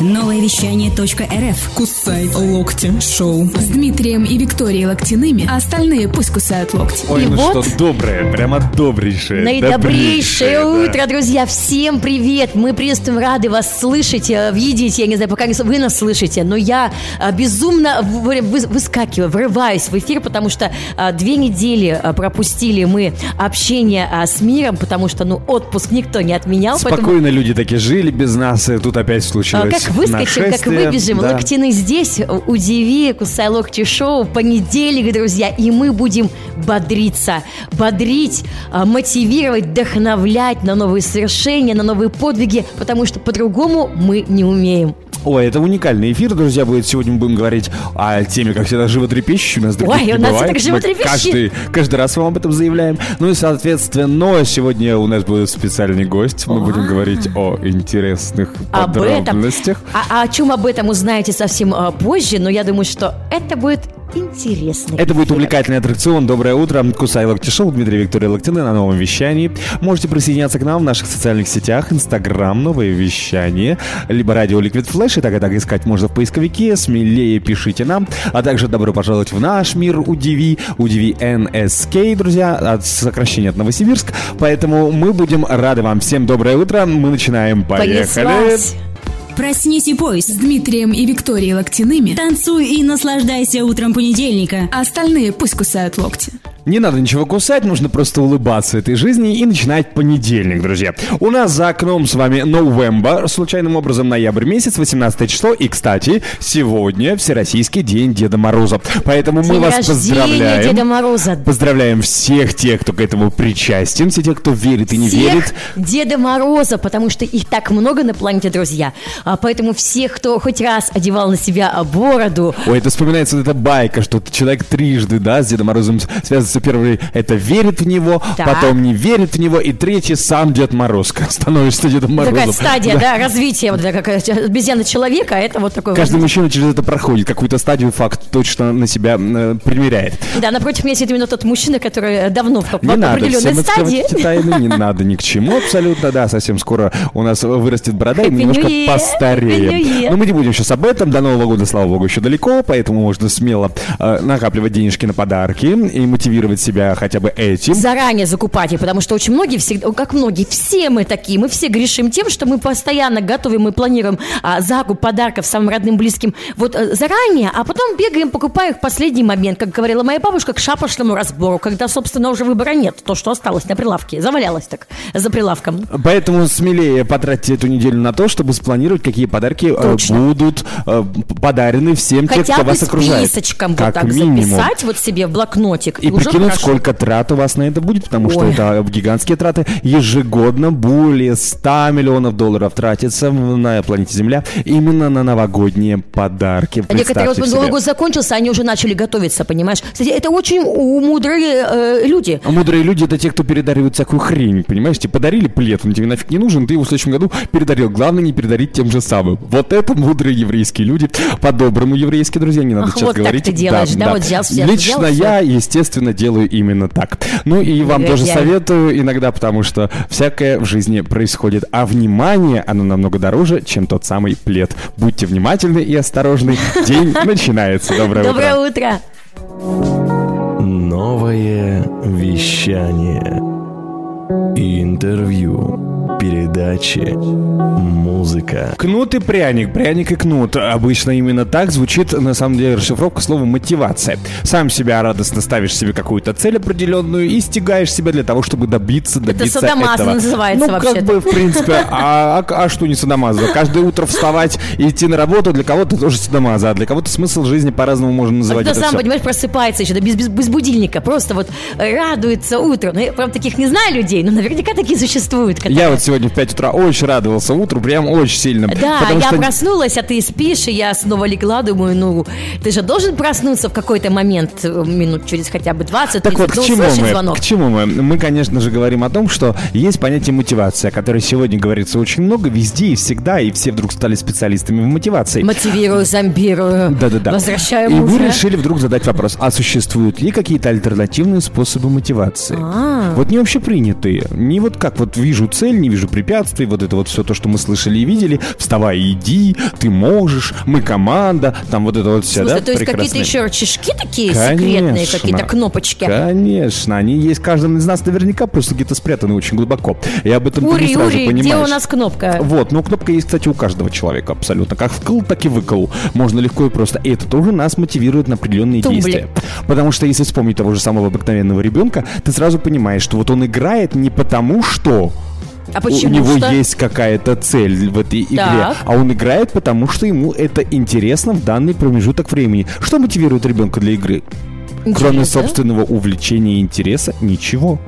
Новое вещание .рф. Кусай локти шоу. С Дмитрием и Викторией Локтяными, а остальные пусть кусают локти. Ой, И ну вот- что, доброе, прямо добрейшее. Наидобрейшее добрейшее, да. утро, друзья! Всем привет! Мы приветствуем, рады вас слышать, э, видеть. Я не знаю, пока не вы нас слышите, но я э, безумно выскакиваю, врываюсь в эфир, потому что э, две недели пропустили мы общение с миром, потому что, ну, отпуск никто не отменял. поэтому- Спокойно люди такие жили без нас, и тут опять А, случилось Как выскочим, как выбежим, Да. локтины здесь, удиви, кусай локти шоу, понедельник, друзья, и мы будем бодриться, бодрить, а, мотивировать, вдохновлять на новые совершения, на новые подвиги, потому что по-другому мы не умеем. Ой, это уникальный эфир, друзья, будет. Сегодня мы будем говорить о теме, как всегда, животрепещущей. У нас Ой, не у нас бывает. так Мы животрепещет. Каждый, каждый раз вам об этом заявляем. Ну и, соответственно, сегодня у нас будет специальный гость. Мы будем говорить о интересных Об этом. подробностях. А, а о чем об этом узнаете совсем а, позже, но я думаю, что это будет интересно. Это будет увлекательный аттракцион. Доброе утро. Кусай Локти Шоу. Дмитрий Виктория Локтины на новом вещании. Можете присоединяться к нам в наших социальных сетях. Инстаграм, новое вещание. Либо радио Liquid Flash. И так и так искать можно в поисковике. Смелее пишите нам. А также добро пожаловать в наш мир Удиви. Удиви NSK, друзья. От сокращения от Новосибирск. Поэтому мы будем рады вам. Всем доброе утро. Мы начинаем. Поехали. Понеслась. Проснись и пой. С Дмитрием и Викторией Локтяными, Танцуй и наслаждайся утром понедельника. остальные пусть кусают локти. Не надо ничего кусать, нужно просто улыбаться этой жизни и начинать понедельник, друзья. У нас за окном с вами Новембер, случайным образом ноябрь месяц, 18 число. И, кстати, сегодня Всероссийский день Деда Мороза. Поэтому мы День вас поздравляем. Деда Мороза. Поздравляем всех тех, кто к этому причастен, все тех, кто верит и не всех верит. Деда Мороза, потому что их так много на планете, друзья. А поэтому всех, кто хоть раз одевал на себя бороду, Ой, это вспоминается вот эта байка, что человек трижды, да, с Дедом Морозом связывается. Первый это верит в него, Да. потом не верит в него, и третий сам Дед Мороз. Становишься Дедом Морозом. такая стадия, да, развития, вот такая обезьяна человека, это вот такой Каждый вот. мужчина через это проходит, какую-то стадию факт точно на себя э, примеряет. Да, напротив меня сидит именно тот мужчина, который давно в, в Не надо определенной всем стадии. тайны, не надо ни к чему абсолютно, да, совсем скоро у нас вырастет борода, и мы немножко постареем. Но мы не будем сейчас об этом, до Нового года, слава богу, еще далеко, поэтому можно смело э, накапливать денежки на подарки и мотивировать себя хотя бы этим. Заранее закупать, и потому что очень многие всегда, как многие, все мы такие, мы все грешим тем, что мы постоянно готовим и планируем а, закуп подарков самым родным, близким вот э, заранее, а потом бегаем, покупаем их в последний момент, как говорила моя бабушка, к шапошному разбору, когда, собственно, уже выбора нет, то, что осталось на прилавке, завалялось так за прилавком. Поэтому смелее потратьте эту неделю на то, чтобы спланировать, какие подарки э, Точно. будут э, подарены всем тем, Хотя кто бы вас окружает. списочком вот так минимум. записать вот себе в блокнотик. И уже прикинуть, сколько трат у вас на это будет, потому что Ой. это гигантские траты. Ежегодно более 100 миллионов долларов тратится на планете Земля именно на новогодние подарки. А Некоторые вот Новый год закончился, они уже начали готовиться, понимаешь? Кстати, это очень мудрые э, люди. А мудрые люди это те, кто передаривают всякую хрень, понимаешь? Тебе подарили плед, он тебе нафиг не нужен, ты его в следующем году передарил. Главное не передарить тем же самым. Вот это мудрые еврейские люди. По-доброму еврейские друзья, не надо Ах, сейчас вот так говорить. ты делаешь, да? Вот взял всё, Лично взял я, естественно, делаю именно так. Ну и вам тоже Негодяй. советую иногда, потому что всякое в жизни происходит. А внимание, оно намного дороже, чем тот самый плед. Будьте внимательны и осторожны. День начинается. Доброе, Доброе утро. утро. Новое вещание. Интервью. Передачи. Музыка. Кнут и пряник, пряник и кнут. Обычно именно так звучит, на самом деле, расшифровка слова мотивация. Сам себя радостно ставишь себе какую-то цель определенную и стягаешь себя для того, чтобы добиться, добиться садомаза этого. называется ну, как вообще-то. бы, в принципе, а, а- а что не садомаза? Каждое утро вставать и идти на работу для кого-то тоже садомаза, а для кого-то смысл жизни по-разному можно называть Кто это сам, всё. понимаешь, просыпается еще, да, без, без, без будильника, просто вот э, радуется утру. Ну, я, правда, таких не знаю людей, но наверняка такие существуют. которые- Я вот сегодня в 5 утра очень радовался утру, прям очень сильно. Да, я что проснулась, а ты спишь, и я снова легла, думаю, ну, ты же должен проснуться в какой-то момент, э, минут через хотя бы 20 Так вот, к чему мы? звонок. К чему мы? Мы, конечно же, говорим о том, что есть понятие мотивация, о которой сегодня говорится очень много, везде и всегда, и все вдруг стали специалистами в мотивации. Мотивирую, зомбирую, Да-да-да. возвращаю И вы решили вдруг задать вопрос, а существуют ли какие-то альтернативные способы мотивации? А. Вот не общепринятые. Не вот как вот вижу цель, не вижу препятствий, вот это вот все то, что мы слышали и видели. Вставай иди, ты можешь, мы команда, там вот это вот все, да, то есть какие-то еще рычажки такие секретные, Конечно. какие-то кнопочки? Конечно, они есть в каждом из нас наверняка, просто где-то спрятаны очень глубоко. И об этом ты не Ури, сразу Ури, понимаешь. где у нас кнопка? Вот, ну кнопка есть, кстати, у каждого человека абсолютно. Как вкл, так и выкл. Можно легко и просто. И это тоже нас мотивирует на определенные Тумблер. действия. Потому что если вспомнить того же самого обыкновенного ребенка, ты сразу понимаешь, что вот он играет не потому, что А почему у него что? есть какая-то цель в этой игре, Так. а он играет потому, что ему это интересно в данный промежуток времени. Что мотивирует ребенка для игры? Кроме Интересно. собственного увлечения и интереса, ничего.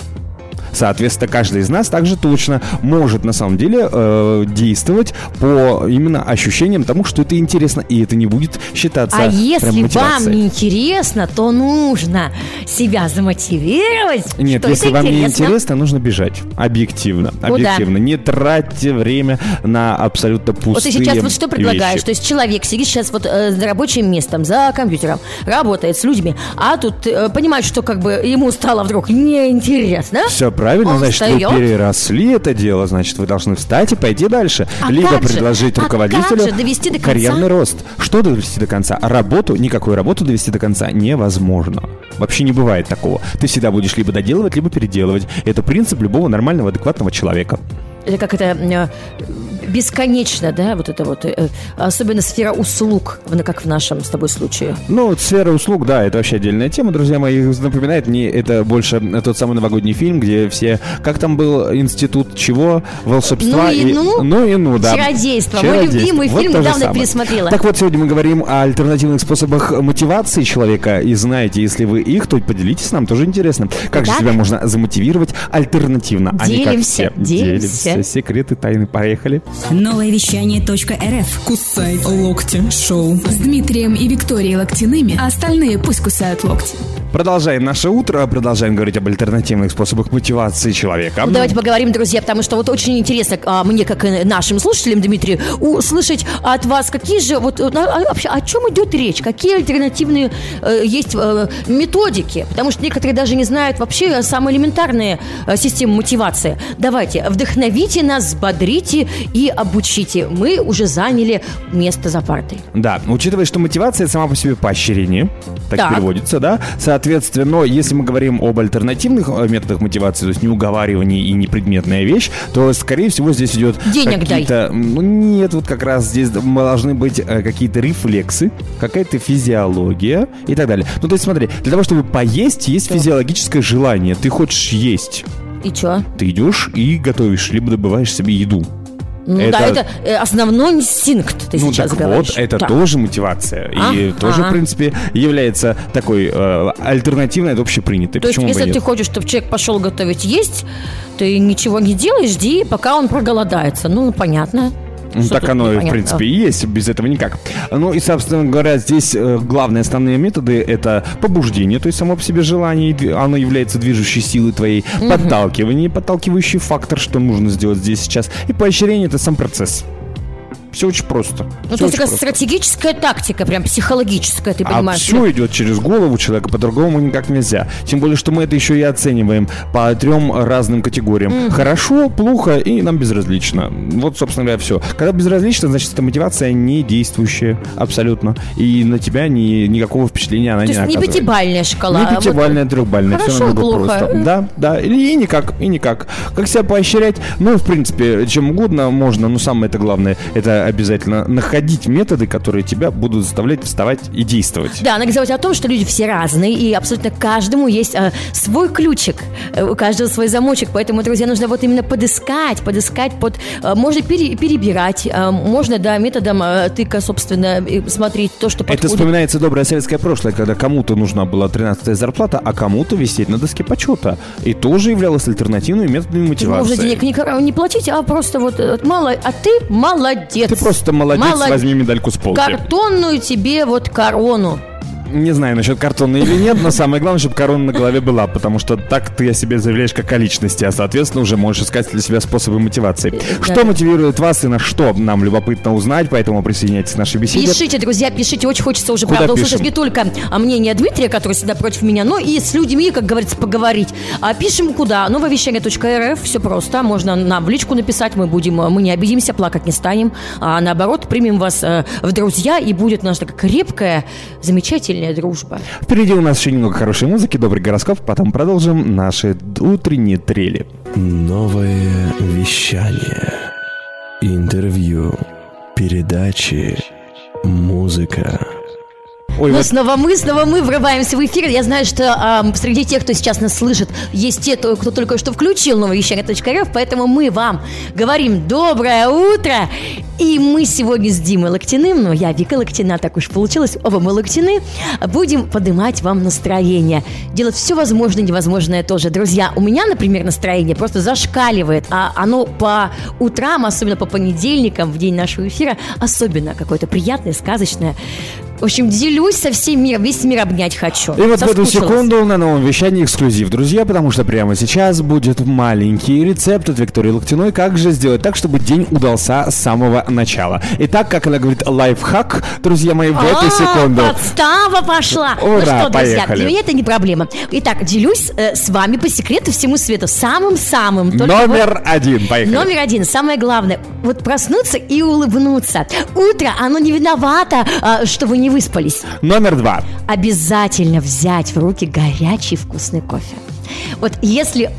Соответственно, каждый из нас также точно может на самом деле э, действовать по именно ощущениям тому, что это интересно, и это не будет считаться А если вам не интересно, то нужно себя замотивировать. Нет, если вам не интересно. интересно, нужно бежать. Объективно. Куда? Объективно. Не тратьте время на абсолютно пустые Вот ты сейчас вот что предлагаешь? вещи. То есть человек сидит сейчас вот э, за рабочим местом, за компьютером, работает с людьми, а тут э, понимает, что как бы ему стало вдруг неинтересно. Все правильно, Он значит, встает. вы переросли это дело, значит, вы должны встать и пойти дальше. А Либо как же? предложить А руководителю как же довести до конца? карьерный рост. Что довести до конца? Работу, никакую работу довести до конца невозможно. Вообще не бывает такого. Ты всегда будешь либо доделывать, либо переделывать. Это принцип любого нормального, адекватного человека. Это как это э, бесконечно, да, вот это вот, э, особенно сфера услуг, как в нашем с тобой случае. Ну, вот сфера услуг, да, это вообще отдельная тема, друзья мои. Напоминает мне это больше тот самый новогодний фильм, где все... Как там был институт чего? Волшебства Ну и ну. Ну и ну, да. Чародейство. Мой любимый фильм, то же недавно самое. пересмотрела. Так вот, сегодня мы говорим о альтернативных способах мотивации человека. И знаете, если вы их, то поделитесь нам, тоже интересно. Как же Так. себя можно замотивировать альтернативно, а не как Делимся, все. делимся. Секреты, тайны, поехали. Новое вещание .рф. Кусай локти шоу. С Дмитрием и Викторией Локтяными, а остальные пусть кусают локти. Продолжаем наше утро, продолжаем говорить об альтернативных способах мотивации человека. Ну, давайте поговорим, друзья, потому что вот очень интересно а, мне, как и нашим слушателям, Дмитрию, услышать от вас, какие же, вот э, а, вообще, о чем идет речь, какие альтернативные э, есть э, методики, потому что некоторые даже не знают вообще самые элементарные э, системы мотивации. Давайте, вдохновите нас, взбодрите и обучите. Мы уже заняли место за партой. Да, учитывая, что мотивация сама по себе поощрение, так, Так. переводится, да, соответственно, если мы говорим об альтернативных э, методах мотивации, то есть не уговаривание и не предметная вещь, то, скорее всего, здесь идет Денег дай. какие-то... Ну, нет, вот как раз здесь должны быть э, какие-то рефлексы, какая-то физиология и так далее. Ну, то есть, смотри, для того, чтобы поесть, есть физиологическое желание. Ты хочешь есть. И что? Ты идешь и готовишь, либо добываешь себе еду. Ну Это- да, это э, основной инстинкт, ты ну сейчас так говоришь. вот, это Так. тоже мотивация. И А, тоже, ага. в принципе, является такой э, альтернативной от общепринятой. То есть, Почему бы если и ты хочешь, чтобы человек пошел готовить есть, ты ничего не делаешь, жди, пока он проголодается. Ну, понятно. Ну, так оно, и, в непонятно? принципе, и есть, без этого никак. Ну и, собственно говоря, здесь э, главные основные методы — это побуждение, то есть само по себе желание, оно является движущей силой твоей, подталкивание, подталкивающий фактор, что нужно сделать здесь сейчас, и поощрение — это сам процесс. Все очень просто. Ну, то есть такая стратегическая тактика, прям психологическая, ты А понимаешь? все идет через голову человека, по-другому никак нельзя. Тем более, что мы это еще и оцениваем по трем разным категориям. Хорошо, плохо и нам безразлично. Вот, собственно говоря, все. Когда безразлично, значит, эта мотивация не действующая абсолютно. И на тебя ни, никакого впечатления она То не есть не оказывает. пятибальная шкала. Не а вот- пятибальная, трехбальная, все Хорошо, намного плохо. просто. Да, да, и, и никак, и никак. Как себя поощрять? Ну, в принципе, чем угодно можно, но самое это главное, это обязательно находить методы, которые тебя будут заставлять вставать и действовать. Да, надо говорить о том, что люди все разные, и абсолютно каждому есть э, свой ключик, э, у каждого свой замочек, поэтому, друзья, нужно вот именно подыскать, подыскать под... э, можно пере- перебирать, э, можно, да, методом э, тыка, собственно, смотреть то, что Это подходит. вспоминается доброе советское прошлое, когда кому-то нужна была 13 зарплата, а кому-то висеть на доске почета. И тоже являлось альтернативными методами мотивации. Можно денег не, не платить, а просто вот э, мало, а ты молодец. Ты просто молодец, Молод- возьми медальку с полки. Картонную тебе вот корону. Не знаю насчет картона или нет, но самое главное, чтобы корона на голове была, потому что так ты о себе заявляешь как о личности, а соответственно уже можешь искать для себя способы мотивации. Что мотивирует вас и на что нам любопытно узнать, поэтому присоединяйтесь к нашей беседе. Пишите, друзья, пишите. Очень хочется уже, Куда правда, пишем? услышать не только мнение Дмитрия, который всегда против меня, но и с людьми, как говорится, поговорить. А пишем куда? Нововещание.рф. Все просто. Можно нам в личку написать. Мы будем, э, мы не обидимся, плакать не станем. А наоборот, примем вас э, в друзья, и будет наша такая крепкая, замечательная дружба. Впереди у нас еще немного хорошей музыки, добрый гороскоп, потом продолжим наши утренние трели. Новое вещание. Интервью. Передачи. Музыка. Ой, Ну, вот снова мы, снова мы врываемся в эфир. Я знаю, что ам, среди тех, кто сейчас нас слышит, есть те, кто, только что включил нововещание.рф, поэтому мы вам говорим доброе утро. И мы сегодня с Димой Локтяным, ну, я Вика Локтина, так уж получилось, оба мы Локтяны, будем поднимать вам настроение. Делать все возможное и невозможное тоже. Друзья, у меня, например, настроение просто зашкаливает, а оно по утрам, особенно по понедельникам, в день нашего эфира, особенно какое-то приятное, сказочное. В общем, делюсь со всем миром, весь мир обнять хочу. И вот в эту секунду на новом вещании эксклюзив, друзья, потому что прямо сейчас будет маленький рецепт от Виктории Локтяной, как же сделать так, чтобы день удался с самого начала. Итак, как она говорит, лайфхак, друзья мои, в эту секунду. Подстава пошла. ну Ура, что, друзья, поехали. для меня это не проблема. Итак, делюсь э, с вами по секрету всему свету. Самым-самым. Только вот- Номер один, поехали. Номер один, самое главное, вот проснуться и улыбнуться. Утро, оно не виновато, а, что вы не выспались. Номер два. Обязательно взять в руки горячий вкусный кофе. Вот если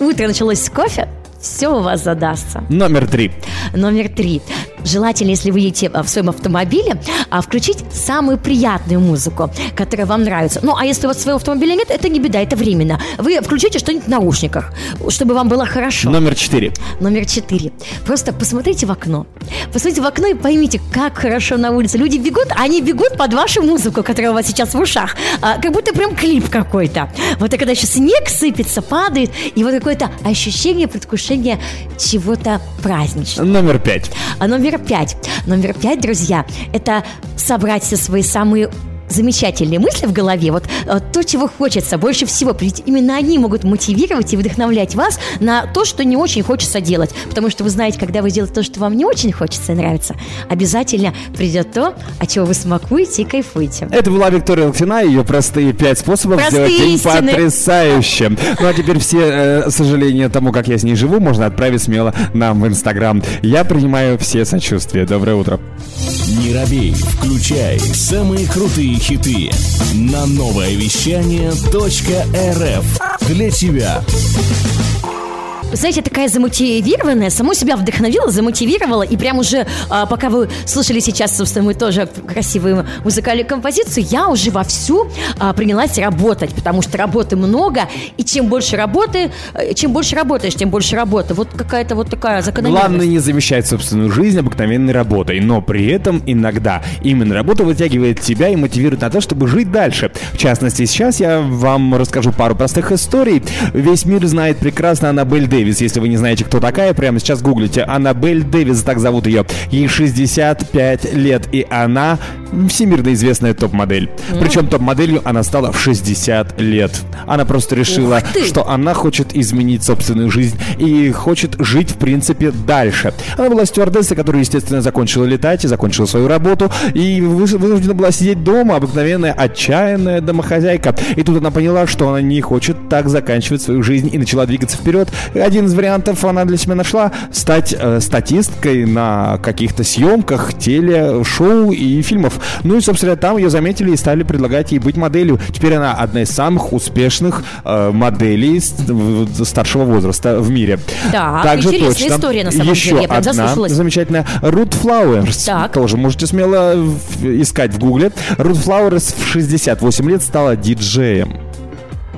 утро началось с кофе, все у вас задастся. Номер три. Номер три. Желательно, если вы едете а, в своем автомобиле, а, включить самую приятную музыку, которая вам нравится. Ну, а если у вас своего автомобиля нет, это не беда, это временно. Вы включите что-нибудь в наушниках, чтобы вам было хорошо. Номер четыре. Номер четыре. Просто посмотрите в окно. Посмотрите в окно и поймите, как хорошо на улице. Люди бегут, а они бегут под вашу музыку, которая у вас сейчас в ушах. А, как будто прям клип какой-то. Вот когда еще снег сыпется, падает, и вот какое-то ощущение, предвкушение чего-то праздничного. Номер пять. А номер пять. Номер пять, друзья, это собрать все свои самые замечательные мысли в голове, вот э, то, чего хочется больше всего, ведь именно они могут мотивировать и вдохновлять вас на то, что не очень хочется делать, потому что вы знаете, когда вы делаете то, что вам не очень хочется и нравится, обязательно придет то, от чего вы смакуете и кайфуете. Это была Виктория Локтина и ее простые пять способов Простые сделать день истины. потрясающим. Ну а теперь все э, сожаления тому, как я с ней живу, можно отправить смело нам в Инстаграм. Я принимаю все сочувствия. Доброе утро. Не робей, включай самые крутые хиты на новое вещание .рф для тебя. Знаете, такая замотивированная, саму себя вдохновила, замотивировала, и прям уже, а, пока вы слушали сейчас, собственно, мы тоже красивую музыкальную композицию, я уже вовсю а, принялась работать, потому что работы много, и чем больше работы, э, чем больше работаешь, тем больше работы. Вот какая-то вот такая закономерность. Главное не замещать собственную жизнь обыкновенной работой, но при этом иногда именно работа вытягивает тебя и мотивирует на то, чтобы жить дальше. В частности, сейчас я вам расскажу пару простых историй. Весь мир знает прекрасно Аннабель Дэвис. Если вы не знаете, кто такая, прямо сейчас гуглите. Аннабель Дэвис, так зовут ее. Ей 65 лет, и она всемирно известная топ-модель. Причем топ-моделью она стала в 60 лет. Она просто решила, что она хочет изменить собственную жизнь и хочет жить, в принципе, дальше. Она была стюардессой, которая, естественно, закончила летать и закончила свою работу, и вы- вынуждена была сидеть дома, обыкновенная, отчаянная домохозяйка. И тут она поняла, что она не хочет так заканчивать свою жизнь и начала двигаться вперед. Один из вариантов она для себя нашла стать э, статисткой на каких-то съемках, телешоу и фильмов. Ну и, собственно, там ее заметили и стали предлагать ей быть моделью. Теперь она одна из самых успешных э, моделей старшего возраста в мире. Так, Также интересная точно. история, на самом Еще деле. Я прям одна заслушалась. замечательная Рут Флауэрс. Так. Тоже можете смело искать в гугле. Рут Флауэрс в 68 лет стала диджеем.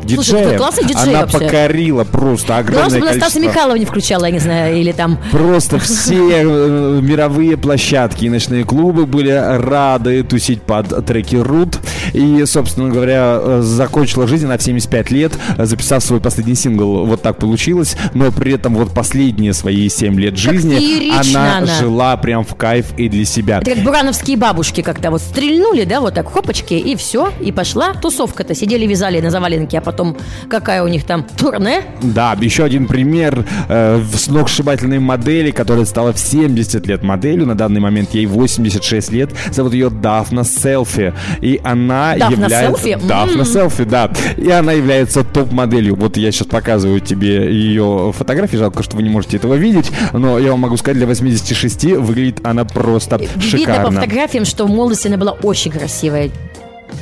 Слушай, диджеев. ты классный диджей Она вообще. покорила просто Главное, огромное чтобы она Стаса количество... Михайлова не включала, я не знаю, или там... Просто все э, мировые площадки и ночные клубы были рады тусить под треки Рут. И, собственно говоря, э, закончила жизнь на 75 лет, записав свой последний сингл. Вот так получилось. Но при этом вот последние свои 7 лет жизни она, она. жила прям в кайф и для себя. Это как бурановские бабушки как-то вот стрельнули, да, вот так, хопочки, и все, и пошла тусовка-то. Сидели, вязали на заваленке, а потом какая у них там турне? Да, еще один пример э, сногсшибательной модели, которая стала в 70 лет моделью. На данный момент ей 86 лет. Зовут ее Дафна Селфи. И она Дафна является... Селфи? Дафна М. Селфи, да. И она является топ-моделью. Вот я сейчас показываю тебе ее фотографии. Жалко, что вы не можете этого видеть. Но я вам могу сказать, для 86 выглядит она просто Видно по шикарно. фотографиям, что в молодости она была очень красивая.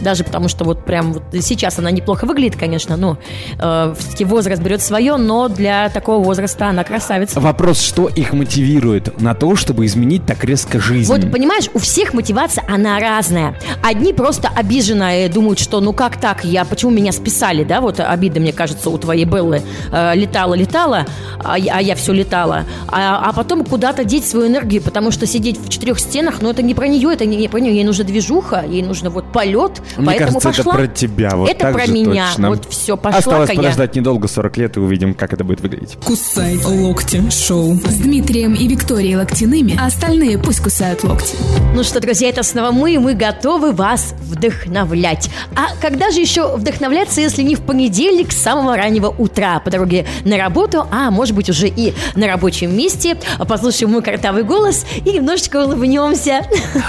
Даже потому, что вот прям вот сейчас она неплохо выглядит, конечно, но э, все-таки возраст берет свое, но для такого возраста она красавица. Вопрос, что их мотивирует на то, чтобы изменить так резко жизнь? Вот, понимаешь, у всех мотивация, она разная. Одни просто обиженные думают, что ну как так, я, почему меня списали, да, вот обида, мне кажется, у твоей Беллы. Э, летала, летала, а, я- а я все летала. А, а потом куда-то деть свою энергию, потому что сидеть в четырех стенах, ну это не про нее, это не, не про нее, ей нужна движуха, ей нужно вот полет, Мне поэтому кажется, пошла. это про тебя. Вот Это так про же меня. точно. Вот все, пошла Осталось я. подождать недолго, 40 лет, и увидим, как это будет выглядеть. Кусай локти шоу. С Дмитрием и Викторией Локтяными, а остальные пусть кусают локти. Ну что, друзья, это снова мы, и мы готовы вас вдохновлять. А когда же еще вдохновляться, если не в понедельник с самого раннего утра по дороге на работу, а может быть уже и на рабочем месте, послушаем мой картавый голос и немножечко улыбнемся.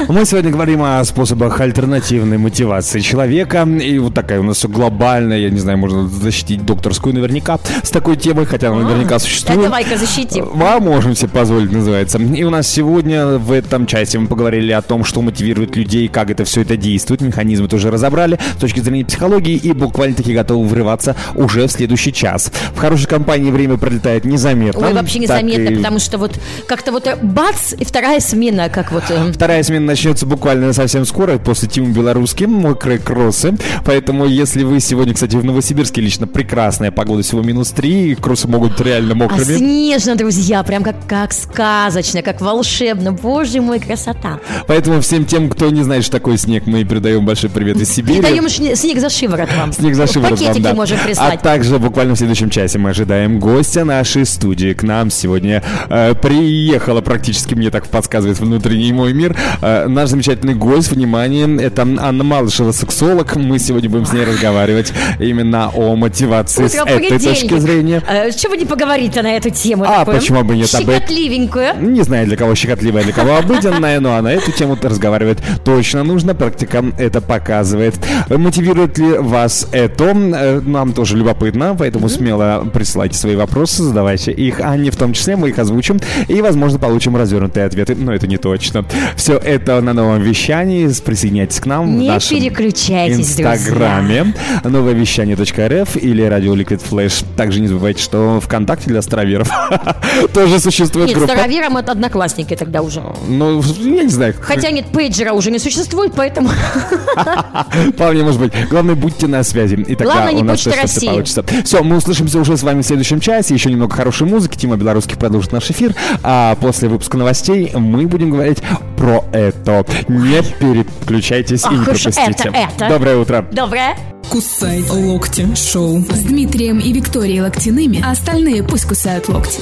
Мы сегодня говорим о способах альтернативной мотивации человека. И вот такая у нас все глобальная, я не знаю, можно защитить докторскую наверняка с такой темой, хотя она наверняка существует. давай-ка защитим. А можем себе позволить, называется. И у нас сегодня в этом части мы поговорили о том, что мотивирует людей, как это все это действует. Механизмы тоже разобрали с точки зрения психологии и буквально-таки готовы врываться уже в следующий час. В хорошей компании время пролетает незаметно. Ой, вообще незаметно, и- потому что вот как-то вот э, бац, и вторая смена, как вот... э, Вторая смена начнется буквально совсем скоро, после Тима Белорусски, мокрые кроссы. Поэтому, если вы сегодня, кстати, в Новосибирске лично прекрасная погода, всего минус 3, и кроссы могут реально А мокрыми. снежно, друзья, прям как, как сказочно, как волшебно. Боже мой, красота. Поэтому всем тем, кто не знает, что такое снег, мы передаем большой привет из Сибири. Передаем снег за шиворот вам. Снег за шиворот вам, Пакетики да. можем А прислать. также буквально в следующем часе мы ожидаем гостя нашей студии. К нам сегодня э, приехала практически, мне так подсказывает внутренний мой мир, э, наш замечательный гость. Внимание, это Анна Малышева, сексолог. Мы сегодня будем с ней разговаривать именно о мотивации с Утро этой точки зрения. Э, Чего не поговорить-то на эту тему? А почему бы нет? Этом- Щекотливенькую. Не знаю, для кого щекотливая, для кого обыденная, но на эту тему разговаривать точно нужно. Практика это показывает. Мотивирует ли вас это? Э, Нам тоже любопытно, поэтому смело присылайте свои вопросы, задавайте их, Анне в том числе, мы их озвучим и, возможно, получим развернутые ответы, но это не точно. Все это на новом вещании. Присоединяйтесь к нам Не в нашем переключайтесь, инстаграме нововещание.рф или радио Liquid Flash. Также не забывайте, что ВКонтакте для староверов тоже существует Нет, группа. староверам это одноклассники тогда уже. Ну, я не знаю. Хотя нет, пейджера уже не существует, поэтому... Вполне может быть. Главное, будьте на связи. И тогда Главное, не у нас Почта все России. получится. Все, мы услышимся уже с вами в следующем часе. Еще немного хорошей музыки. Тима Белорусских продолжит наш эфир. А после выпуска новостей мы будем говорить про это. Не переключайтесь и не Ах это, это. Доброе утро. Доброе. Кусай локти шоу. С Дмитрием и Викторией Локтяными, а остальные пусть кусают локти.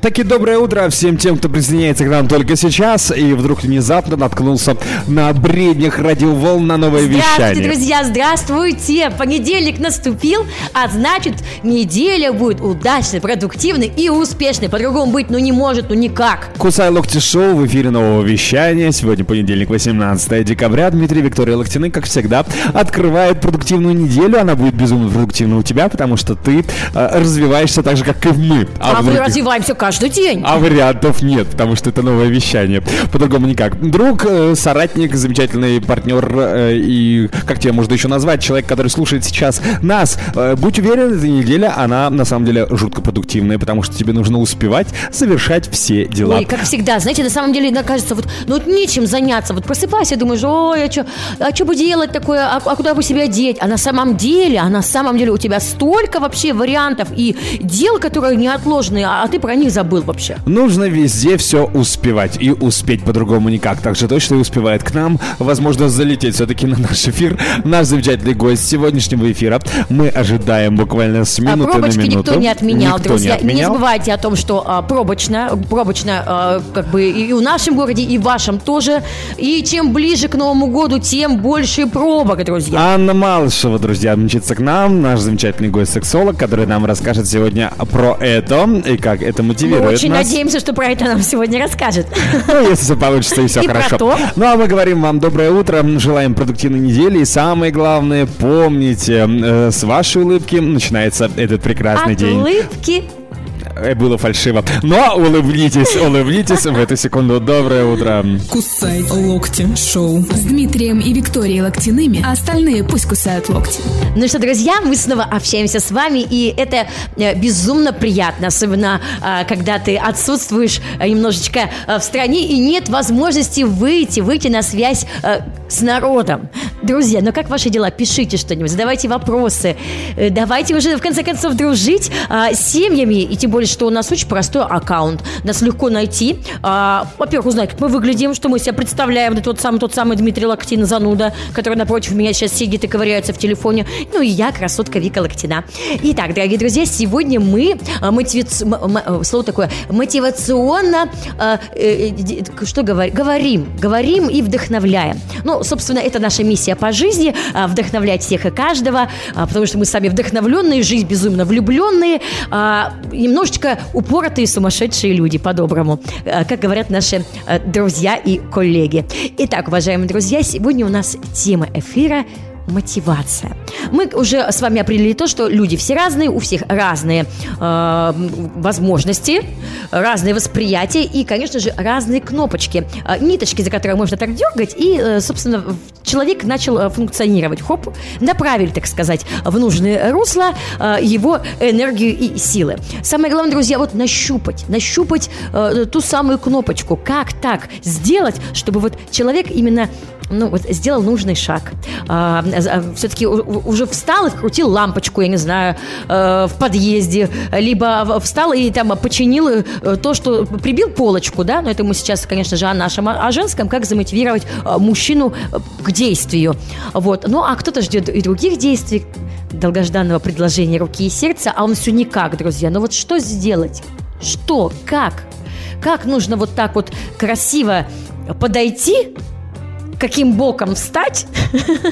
Таки доброе утро всем тем, кто присоединяется к нам только сейчас и вдруг внезапно наткнулся на бреднях радиоволн на новое Здравствуйте, вещание. друзья, здравствуйте! Понедельник наступил, а значит, неделя будет удачной, продуктивной и успешной. По-другому быть ну не может, ну никак. Кусай локти шоу в эфире нового вещания. Сегодня понедельник, 18 декабря. Дмитрий Виктория Локтины, как всегда, открывает продуктивную неделю. Она будет безумно продуктивна у тебя, потому что ты э, развиваешься так же, как и мы. А, в мы развиваемся это каждый день. А вариантов нет, потому что это новое вещание. По-другому никак. Друг, э, соратник, замечательный партнер э, и, как тебя можно еще назвать, человек, который слушает сейчас нас. Э, Будь уверен, эта неделя, она на самом деле жутко продуктивная, потому что тебе нужно успевать совершать все дела. Ой, как всегда, знаете, на самом деле, кажется, вот, ну вот нечем заняться. Вот просыпайся, думаешь, ой, а что а чё бы делать такое, а, а куда бы себя деть? А на самом деле, а на самом деле у тебя столько вообще вариантов и дел, которые неотложные, а ты про них забыл вообще. Нужно везде все успевать. И успеть по-другому никак. Так же точно и успевает к нам, возможно, залететь все-таки на наш эфир. Наш замечательный гость сегодняшнего эфира. Мы ожидаем буквально с А минуты пробочки на минуту. никто не отменял, Никто друзья. не отменял. забывайте о том, что а, пробочно, пробочно, а, как бы и в нашем городе, и в вашем тоже. И чем ближе к Новому году, тем больше пробок, друзья. Анна Малышева, друзья, мчится к нам, наш замечательный гость-сексолог, который нам расскажет сегодня про это и как это Мы мотивирует очень нас. надеемся, что про это нам сегодня расскажет. Ну, если все получится и все И хорошо. Ну, а мы говорим вам доброе утро, желаем продуктивной недели и самое главное, помните, э, с вашей улыбки начинается этот прекрасный От день. улыбки Было фальшиво. Но улыбнитесь, улыбнитесь в эту секунду. Доброе утро. Кусай локти шоу. С Дмитрием и Викторией Локтяными, а остальные пусть кусают локти. Ну что, друзья, мы снова общаемся с вами, и это э, безумно приятно, особенно а, когда ты отсутствуешь э, немножечко э, в стране и нет возможности выйти, выйти на связь э, с народом. Друзья, ну как ваши дела? Пишите что-нибудь, задавайте вопросы, Э, давайте уже в конце концов дружить а, с семьями, и тем более, что у нас очень простой аккаунт. Нас легко найти. А, Во-первых, узнать, как мы выглядим, что мы себя представляем. Вот тот самый, тот самый Дмитрий Локтин, зануда, который напротив меня сейчас сидит и ковыряется в телефоне. Ну и я, красотка Вика Локтина. Итак, дорогие друзья, сегодня мы а, мотиваци- э, слово такое мотивационно а, э, э, что говор- говорим, говорим и вдохновляем. Ну, собственно, это наша миссия по жизни а, вдохновлять всех и каждого, потому что мы сами вдохновленные, жизнь безумно влюбленные, а, немножечко упоротые сумасшедшие люди по-доброму, а, как говорят наши а, друзья и коллеги. Итак, уважаемые друзья, сегодня у нас тема эфира мотивация. Мы уже с вами определили то, что люди все разные, у всех разные э, возможности, разные восприятия и, конечно же, разные кнопочки, э, ниточки, за которые можно так дергать, и, э, собственно, человек начал э, функционировать. Хоп, направили, так сказать, в нужное русло э, его энергию и силы. Самое главное, друзья, вот нащупать, нащупать э, ту самую кнопочку. Как так сделать, чтобы вот человек именно ну, вот сделал нужный шаг. все-таки уже встал и вкрутил лампочку, я не знаю, э, в подъезде, либо встал и там починил э, то, что прибил полочку, да, но это мы сейчас, конечно же, о нашем, о женском, как замотивировать э, мужчину к действию. Вот. Ну, а кто-то ждет и других действий, долгожданного предложения руки и сердца, а он все никак, друзья. Ну вот что сделать? Что? Как? Как нужно вот так вот красиво подойти каким боком встать.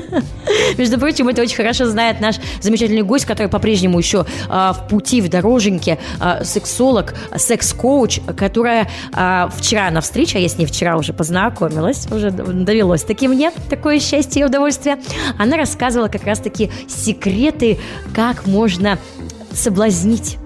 Между прочим, это очень хорошо знает наш замечательный гость, который по-прежнему еще а, в пути, в дороженьке, а, сексолог, секс-коуч, которая а, вчера на встрече, а я с ней вчера уже познакомилась, уже довелось таки мне такое счастье и удовольствие, она рассказывала как раз-таки секреты, как можно соблазнить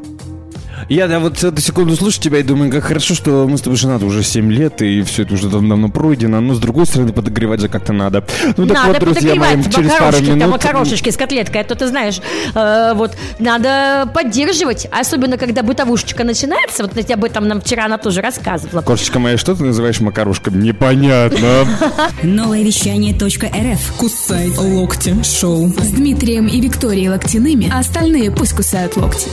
Я да, вот эту секунду слушаю тебя и думаю, как хорошо, что мы с тобой женаты уже 7 лет, и все это уже давно пройдено, но с другой стороны подогревать же как-то надо. Ну так надо вот, друзья мои, подогревать через пару макарошки, там минут... макарошечки с котлеткой, а то ты знаешь, э, вот, надо поддерживать, особенно когда бытовушечка начинается, вот об этом нам вчера она тоже рассказывала. Кошечка моя, что ты называешь макарошками? Непонятно. Новое вещание .рф. Кусай локти шоу. С Дмитрием и Викторией Локтяными, а остальные пусть кусают локти.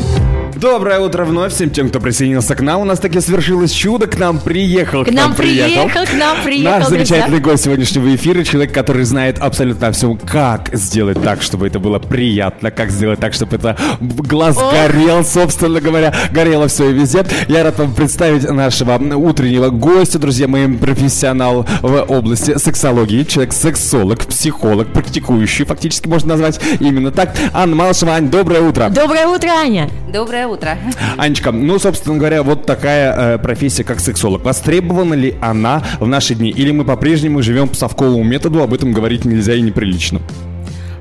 Доброе утро вновь всем тем, кто присоединился к нам. У нас таки свершилось чудо, к нам приехал. К нам приехал, к нам приехал, Наш друзья. замечательный гость сегодняшнего эфира, человек, который знает абсолютно все, как сделать так, чтобы это было приятно, как сделать так, чтобы это глаз горел, собственно говоря, горело все и везде. Я рад вам представить нашего утреннего гостя, друзья мои, профессионал в области сексологии, человек-сексолог, психолог, практикующий, фактически можно назвать именно так. Анна Малышева, Ань, доброе утро. Доброе утро, Аня. Доброе утро. Анечка, ну, собственно говоря, вот такая э, профессия, как сексолог. Востребована ли она в наши дни? Или мы по-прежнему живем по совковому методу, об этом говорить нельзя и неприлично?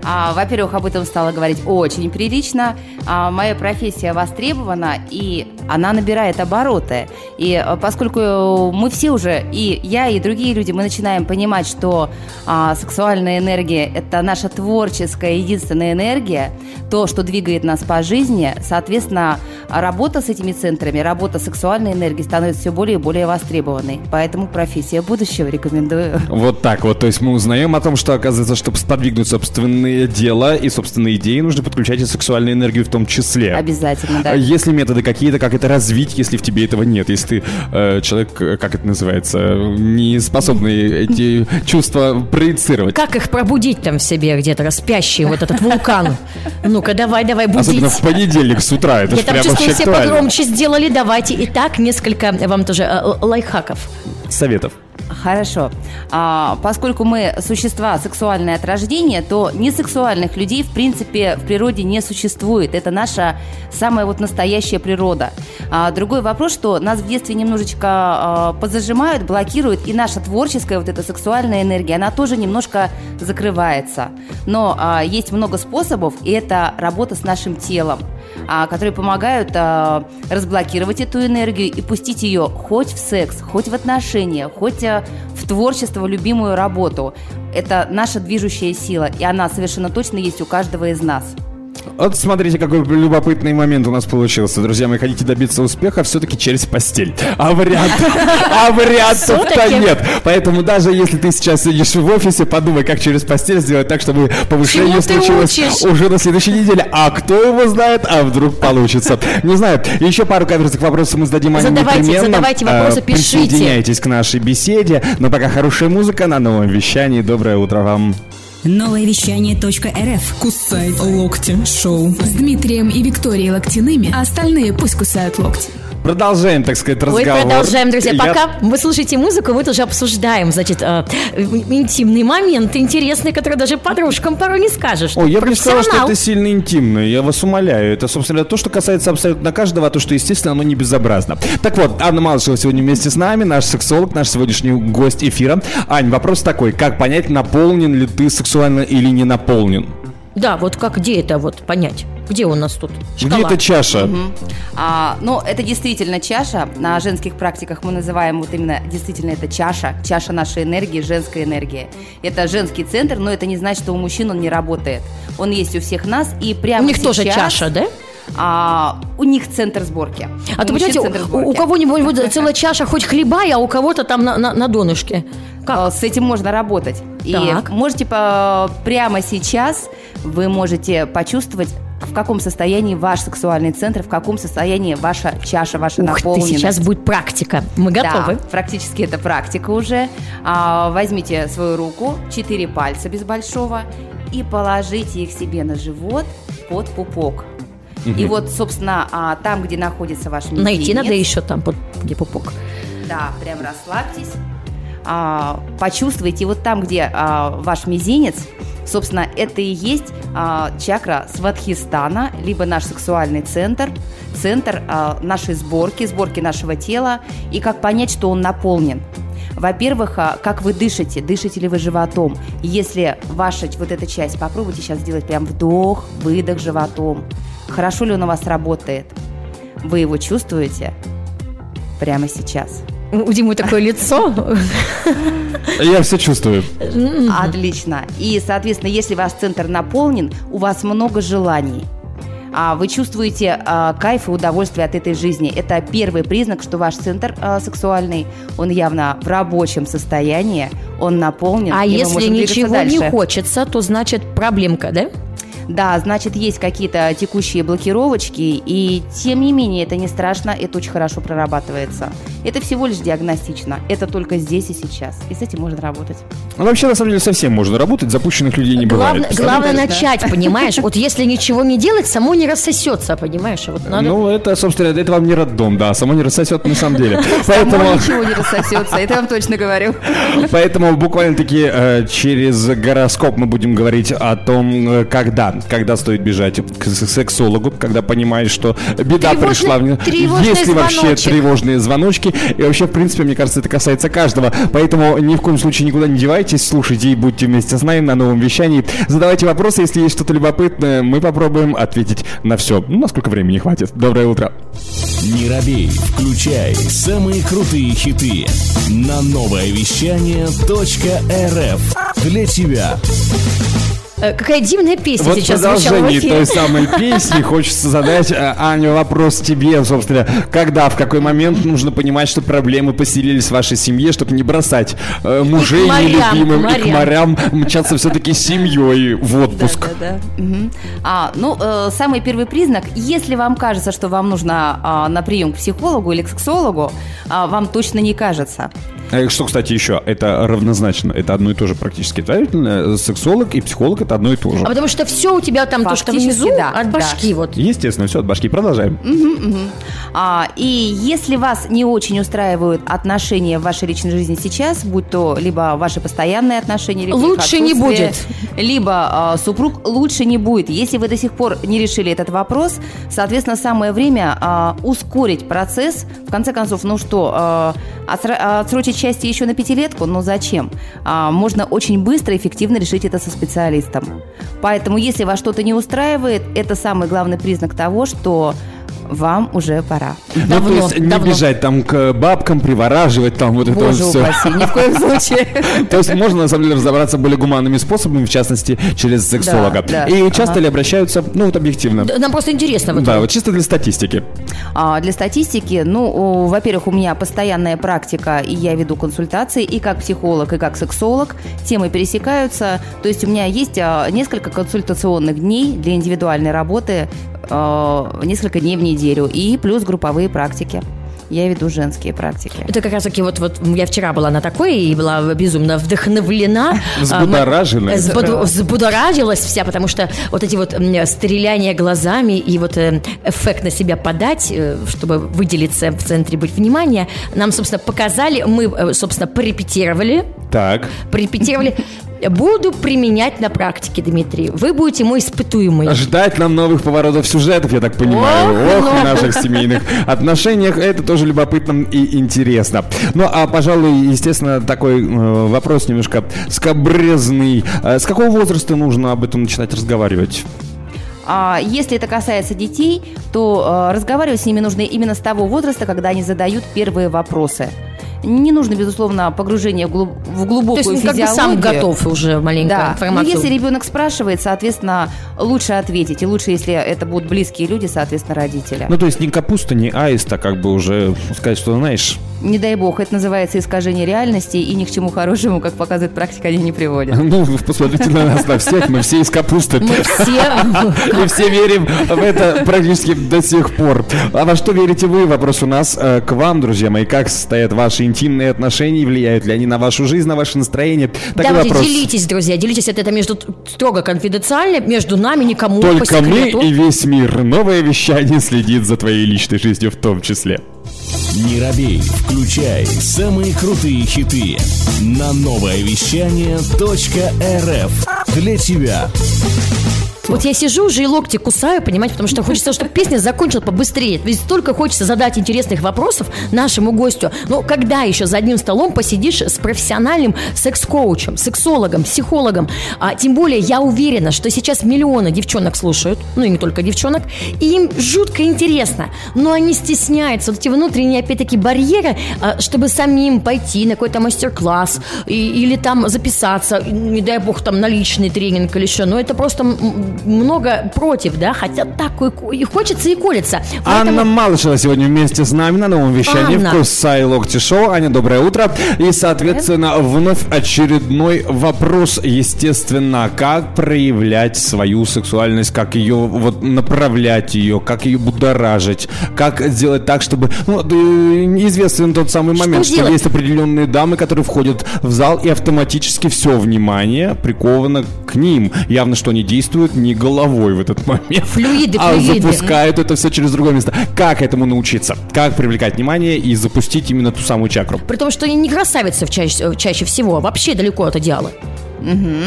А, во-первых, об этом стало говорить очень прилично. а, моя профессия востребована, и она набирает обороты. И а, поскольку мы все уже, и я, и другие люди, мы начинаем понимать, что а, сексуальная энергия – это наша творческая единственная энергия, то, что двигает нас по жизни, соответственно, работа с этими центрами, работа сексуальной энергии становится все более и более востребованной. Поэтому профессия будущего рекомендую. Вот так вот. То есть мы узнаем о том, что, оказывается, чтобы сподвигнуть собственные дела и собственные идеи, нужно подключать и сексуальную энергию в том числе. Обязательно, да. Есть ли методы какие-то, как это развить, если в тебе этого нет? Если ты э, человек, э, как это называется, не способный эти чувства проецировать? Как их пробудить там в себе где-то, распящий вот этот вулкан? Ну-ка, давай, давай, Особенно будить. в понедельник с утра. Это Я там чувствую, все погромче сделали. Давайте. Итак, несколько вам тоже э, лайфхаков. Советов. Хорошо. А, поскольку мы существа сексуальные от рождения, то несексуальных людей, в принципе, в природе не существует. Это наша самая вот настоящая природа. А, другой вопрос, что нас в детстве немножечко а, позажимают, блокируют, и наша творческая вот эта сексуальная энергия, она тоже немножко закрывается. Но а, есть много способов, и это работа с нашим телом которые помогают а, разблокировать эту энергию и пустить ее хоть в секс, хоть в отношения, хоть а, в творчество, в любимую работу. Это наша движущая сила, и она совершенно точно есть у каждого из нас. Вот смотрите, какой любопытный момент у нас получился. Друзья мои, хотите добиться успеха, все-таки через постель. А вариантов, а вариантов-то нет. Поэтому даже если ты сейчас сидишь в офисе, подумай, как через постель сделать так, чтобы повышение случилось уже на следующей неделе. А кто его знает, а вдруг получится. Не знаю, еще пару каверзных вопросов мы зададим Ане Задавайте, задавайте вопросы, Э, пишите. Присоединяйтесь к нашей беседе. Но пока хорошая музыка на новом вещании. Доброе утро вам. Новое вещание .рф. Кусай локти шоу. С Дмитрием и Викторией Локтяными, а остальные пусть кусают локти. Продолжаем, так сказать, разговор. продолжаем, друзья. Я- Пока вы слушаете музыку, мы тоже обсуждаем, значит, э, интимный момент, интересный, который даже подружкам порой не скажешь. Ой, я бы не сказал, что это сильно интимно. Я вас умоляю. Это, собственно, то, что касается абсолютно каждого, а то, что, естественно, оно не безобразно. Так вот, Анна Малышева сегодня вместе с нами, наш сексолог, наш сегодняшний гость эфира. Ань, вопрос такой. Как понять, наполнен ли ты сексуально или не наполнен? Да, вот как, где это вот понять? Где у нас тут шкала? Где-то чаша. А, ну, это действительно чаша. На женских практиках мы называем вот именно действительно это чаша, чаша нашей энергии, женской энергии. Это женский центр, но это не значит, что у мужчин он не работает. Он есть у всех нас, и прямо У них тоже сейчас, чаша, да? а, у них центр сборки. А У то, мужчин понимаете, центр у, сборки. у кого-нибудь вот целая чаша хоть хлеба, а у кого-то там на, на, на донышке. Как? А, С этим можно работать. И Так. можете по- прямо сейчас вы можете почувствовать, в каком состоянии ваш сексуальный центр, в каком состоянии ваша чаша, ваша Ух ты, наполненность. сейчас будет практика. Мы готовы. Да, практически это практика уже. А, возьмите свою руку, четыре пальца без большого, и положите их себе на живот под пупок. И вот, собственно, а, там, где находится ваш мизинец, Найти надо еще там, под, где пупок. Да, прям расслабьтесь. А, почувствуйте вот там, где а, ваш мизинец, собственно, это и есть а, чакра Сватхистана, либо наш сексуальный центр, центр а, нашей сборки, сборки нашего тела, и как понять, что он наполнен. Во-первых, а, как вы дышите, дышите ли вы животом. Если ваша вот эта часть, попробуйте сейчас сделать прям вдох, выдох животом. Хорошо ли он у вас работает? Вы его чувствуете прямо сейчас? У Димы такое лицо. Я все чувствую. Отлично. И, соответственно, если ваш центр наполнен, у вас много желаний. А вы чувствуете а, кайф и удовольствие от этой жизни. Это первый признак, что ваш центр а, сексуальный, он явно в рабочем состоянии, он наполнен. А если ничего не хочется, то значит проблемка, да? Да, значит, есть какие-то текущие блокировочки, и тем не менее, это не страшно, это очень хорошо прорабатывается. Это всего лишь диагностично, это только здесь и сейчас, и с этим можно работать. Ну, вообще, на самом деле, совсем можно работать, запущенных людей не Главное, бывает. главное Да. начать, понимаешь? Вот если ничего не делать, само не рассосется, понимаешь? Вот надо... Ну, это, собственно, это вам не роддом, да, само не рассосет на самом деле. Само Поэтому... ничего не рассосется, это я вам точно говорю. Поэтому буквально-таки э, через гороскоп мы будем говорить о том, э, когда когда? Когда стоит бежать к сексологу, когда понимаешь, что беда Тревожный- пришла. Есть ли вообще тревожные звоночки? И вообще, в принципе, мне кажется, это касается каждого. Поэтому ни в коем случае никуда не девайтесь, слушайте и будьте вместе с нами на новом вещании. Задавайте вопросы, если есть что-то любопытное, мы попробуем ответить на все. Ну, насколько времени хватит. Доброе утро. Не робей, включай самые крутые хиты на новое вещание .рф для тебя. Э, Какая дивная песня Вот сейчас звучала в эфире. той самой песни хочется задать, э, Аня, вопрос тебе, собственно. Когда, в какой момент нужно понимать, что проблемы поселились в вашей семье, чтобы не бросать э, мужей морям, нелюбимым к и к морям, мчаться все-таки семьей в отпуск? Да, да. Мгм. А, ну, э, самый первый признак, если вам кажется, что вам нужно а, на прием к психологу или к сексологу, а, вам точно не кажется. Э, Что, кстати, еще? Это равнозначно. Это одно и то же практически. Правильно? Сексолог и психолог это одно и то же. А потому что все у тебя там, то, что внизу, да, от да. башки вот. Естественно, все от башки. Продолжаем. А, и если вас не очень устраивают отношения в вашей личной жизни сейчас, будь то либо ваши постоянные отношения, либо Лучше не будет. либо а, супруг лучше не будет. Если вы до сих пор не решили этот вопрос, соответственно, самое время а, ускорить процесс. В конце концов, ну что, а, отсрочить счастье еще на пятилетку? Ну зачем? А, можно очень быстро и эффективно решить это со специалистом. Поэтому, если вас что-то не устраивает, это самый главный признак того, что вам уже пора. ну, то есть не давно. бежать там к бабкам, привораживать там вот это вот Боже все. упаси, ни в коем случае. То есть можно, на самом деле, разобраться более гуманными способами, в частности, через сексолога. И часто ли обращаются, ну вот объективно. Нам просто интересно. Да, вот чисто для статистики. А, Для статистики, ну, во-первых, у меня постоянная практика, и я веду консультации и как психолог, и как сексолог. Темы пересекаются. То есть у меня есть а, несколько консультационных дней для индивидуальной работы, а, несколько дней в неделю, и плюс групповые практики. Я веду женские практики. Это как раз таки вот, вот я вчера была на такой и была безумно вдохновлена. Взбудоражена. Взбудоражилась вся, потому что вот эти вот стреляния глазами и вот э, эффект на себя подать, э, чтобы выделиться в центре быть внимания, нам, собственно, показали, мы, э, собственно, порепетировали, Так. порепетировали. Буду применять на практике, Дмитрий. Вы будете мой испытуемый. Ждать нам новых поворотов сюжетов, я так понимаю. Ох, Ох, в ну. наших семейных отношениях. Это тоже любопытно и интересно. Ну, а, пожалуй, естественно, такой э, вопрос немножко скобрезный. Э, С какого возраста нужно об этом начинать разговаривать? А если это касается детей, то э, разговаривать с ними нужно именно с того возраста, когда они задают первые вопросы. Не нужно, безусловно, погружение в, глуб- в То глубокую есть, ну, как бы сам физиологию. готов уже маленько Да, но информацию. если ребенок спрашивает, соответственно, лучше ответить. И лучше, если это будут близкие люди, соответственно, родители. Ну, то есть не капуста, не аист, а как бы уже сказать, что, знаешь, Не дай бог, это называется искажение реальности, и ни к чему хорошему, как показывает практика, они не приводят. ну, посмотрите на нас, на всех, мы все из капусты. Мы все И все верим в это практически до сих пор. А во что верите вы? Вопрос у нас э, к вам, друзья мои. Как стоят ваши интимные отношения? Влияют ли они на вашу жизнь, на ваше настроение? Такой Давайте, вопрос. делитесь, друзья, делитесь. Это, это между строго конфиденциально, между нами, никому Только мы и весь мир. Новое вещание следит за твоей личной жизнью в том числе. Не робей, включай самые крутые хиты на новое вещание .рф для тебя. Вот я сижу уже и локти кусаю, понимаете, потому что хочется, чтобы песня закончилась побыстрее. Ведь столько хочется задать интересных вопросов нашему гостю. Но когда еще за одним столом посидишь с профессиональным секс-коучем, сексологом, психологом? А, тем более я уверена, что сейчас миллионы девчонок слушают, ну и не только девчонок, и им жутко интересно. Но они стесняются, вот эти внутренние, опять-таки, барьеры, а, чтобы самим пойти на какой-то мастер-класс и- или там записаться, не дай бог, там на личный тренинг или еще. Но это просто много против, да, хотя так и- хочется и колется. Поэтому- Анна Малышева сегодня вместе с нами на новом вещании Анна. в Курсай Локти Шоу. Аня, доброе утро. И, соответственно, вновь очередной вопрос, естественно, как проявлять свою сексуальность, как ее вот направлять ее, как ее будоражить, как сделать так, чтобы... Ну, известен тот самый Что момент, что делать? есть определенные дамы, которые входят в зал, и автоматически все внимание приковано к ним. Явно, что они действуют не головой в этот момент, Флюиды, а флюиды. запускают это все через другое место. Как этому научиться? Как привлекать внимание и запустить именно ту самую чакру? При том, что они не красавицы чаще, чаще всего, вообще далеко от идеала.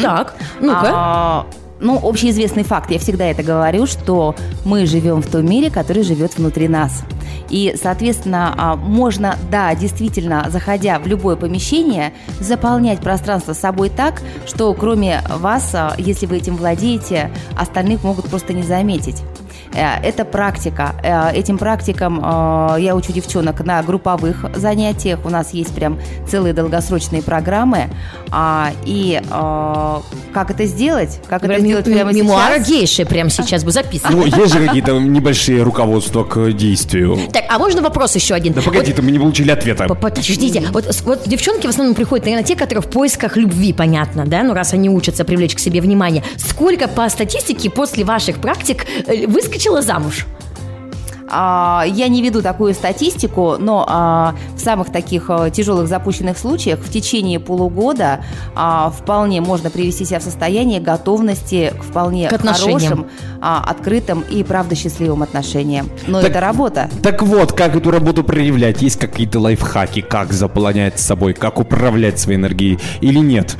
Так, ну-ка. А, ну, общеизвестный факт, я всегда это говорю, что мы живем в том мире, который живет внутри нас. И, соответственно, а, можно, да, действительно, заходя в любое помещение, заполнять пространство собой так, что кроме вас, а, если вы этим владеете, остальных могут просто не заметить. Э, Это практика. Э, Этим практикам э, я учу девчонок на групповых занятиях. У нас есть прям целые долгосрочные программы. А, И как это сделать? Как это Прям сделать ми- прямо мемуары сейчас? гейши прямо сейчас бы записаны. Ну, есть же какие-то небольшие руководства к действию. Так, а можно вопрос еще один? Да погоди, Вот- мы не получили ответа. Подождите, вот, вот девчонки в основном приходят, наверное, те, которые в поисках любви, понятно, да, ну раз они учатся привлечь к себе внимание. Сколько по статистике после ваших практик э, выскочило замуж? А, Я не веду такую статистику, но а, в самых таких а, тяжелых запущенных случаях в течение полугода а, вполне можно привести себя в состояние готовности к вполне К хорошим, а, открытым и правда счастливым отношениям. Но Так- это работа. Так вот, как эту работу проявлять? Есть какие-то лайфхаки, как заполнять собой, как управлять своей энергией или нет?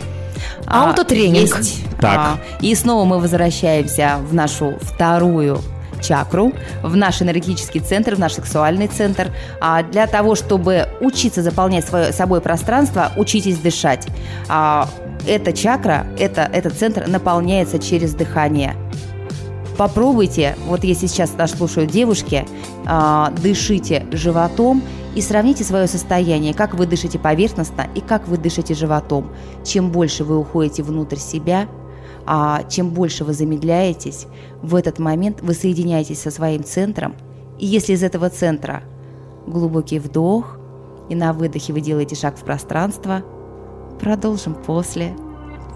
А, Аутотренинг. есть. Так. А, И снова мы возвращаемся в нашу вторую чакру, в наш энергетический центр, в наш сексуальный центр. А для того, чтобы учиться заполнять свое, собой пространство, учитесь дышать. А, эта чакра, это, этот центр наполняется через дыхание. Попробуйте, вот если сейчас нас слушают девушки, а, дышите животом и сравните свое состояние, как вы дышите поверхностно и как вы дышите животом. Чем больше вы уходите внутрь себя, а, чем больше вы замедляетесь, в этот момент вы соединяетесь со своим центром. И если из этого центра глубокий вдох, и на выдохе вы делаете шаг в пространство, продолжим после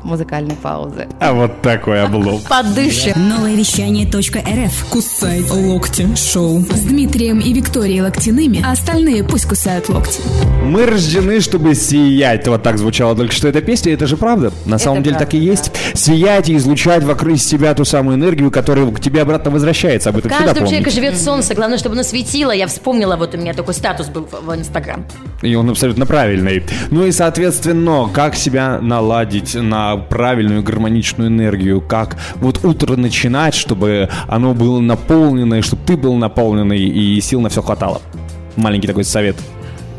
музыкальной паузы. А вот такой облом. Подышим. Новое вещание .рф. Кусай локти шоу. С Дмитрием и Викторией Локтяными, а остальные пусть кусают локти. Мы рождены, чтобы сиять. Вот так звучала только что эта песня. Это же правда. На самом деле так и правда, есть. Сиять и излучать вокруг себя ту самую энергию, которая к тебе обратно возвращается. Об этом всегда помните. живет солнце. Главное, чтобы оно светило. Я вспомнила, вот у меня такой статус был в Инстаграм. И он абсолютно правильный. Ну и, соответственно, как себя наладить на правильную гармоничную энергию, как вот утро начинать, чтобы оно было наполненное, чтобы ты был наполненный и сил на все хватало. Маленький такой совет.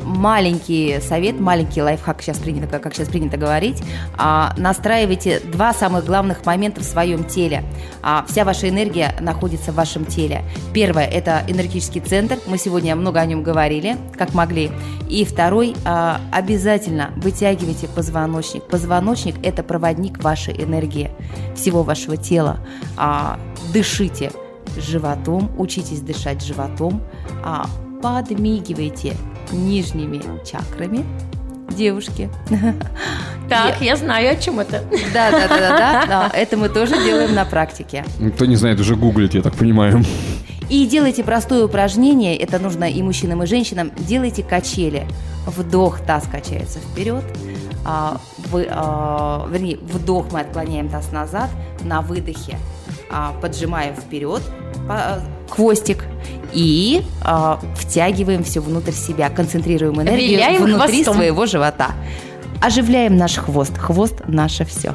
Маленький совет, маленький лайфхак, сейчас принято, как, сейчас принято говорить. А, настраивайте два самых главных момента в своем теле. А, вся ваша энергия находится в вашем теле. Первое – это энергетический центр. Мы сегодня много о нем говорили, как могли. И второй а, – обязательно вытягивайте позвоночник. Позвоночник – это проводник вашей энергии, всего вашего тела. А, дышите животом, учитесь дышать животом, а, подмигивайте нижними чакрами, девушки. Так, я знаю, о чем это. Да, да, да, да, да, да. Это мы тоже делаем на практике. Кто не знает, уже гуглит, я так понимаю. И делайте простое упражнение, это нужно и мужчинам, и женщинам. Делайте качели. Вдох, таз качается вперед. А, вы, а, вернее, вдох мы отклоняем таз назад. На выдохе а, поджимаем вперед хвостик и а, втягиваем все внутрь себя, концентрируем энергию Виляем внутри хвостом. своего живота. Оживляем наш хвост. Хвост наше все.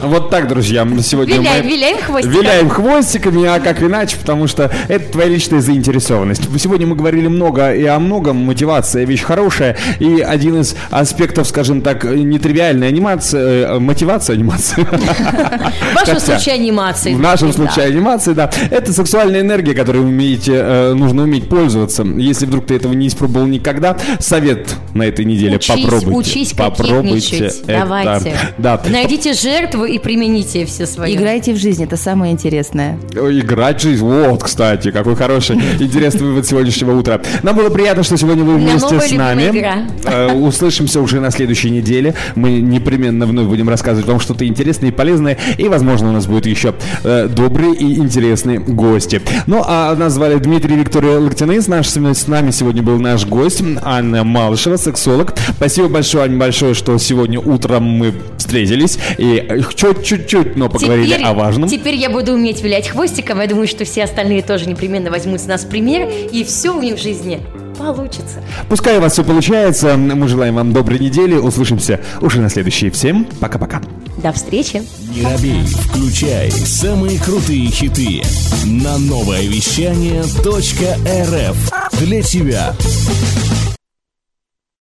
Вот так, друзья, сегодня Виляем, мы... виляем хвостиком. Виляем хвостиками, а как иначе, потому что это твоя личная заинтересованность. Сегодня мы говорили много и о многом, мотивация вещь хорошая, и один из аспектов, скажем так, нетривиальной анимации, э, мотивация анимации. В вашем случае анимации. В нашем случае анимации, да. Это сексуальная энергия, которой вы умеете, э, нужно уметь пользоваться. Если вдруг ты этого не испробовал никогда, совет на этой неделе Учись, попробуйте. учись попробуйте кокетничать. это. Давайте. Да. Найдите жертву и примените все свои. Играйте в жизнь, это самое интересное. Играть в жизнь. Вот, кстати, какой хороший, интересный вывод сегодняшнего утра. Нам было приятно, что сегодня вы вместе с нами. игра. Э, Услышимся уже на следующей неделе. Мы непременно вновь будем рассказывать вам что-то интересное и полезное. И, возможно, у нас будут еще э, добрые и интересные гости. Ну, а нас звали Дмитрий Виктория Локтяны. С, наш- с нами сегодня был наш гость Анна Малышева, сексолог. Спасибо большое, Аня, большое, что сегодня утром мы встретились. И э, чуть-чуть, но поговорили Теперь, о важном. теперь я буду уметь вилять хвостиком. Я думаю, что все остальные тоже непременно возьмут с нас пример. И все у них в жизни получится. Пускай у вас все получается. Мы желаем вам доброй недели. Услышимся уже на следующей. Всем пока-пока. До встречи. Не робей, включай самые крутые хиты на новое вещание .рф для тебя.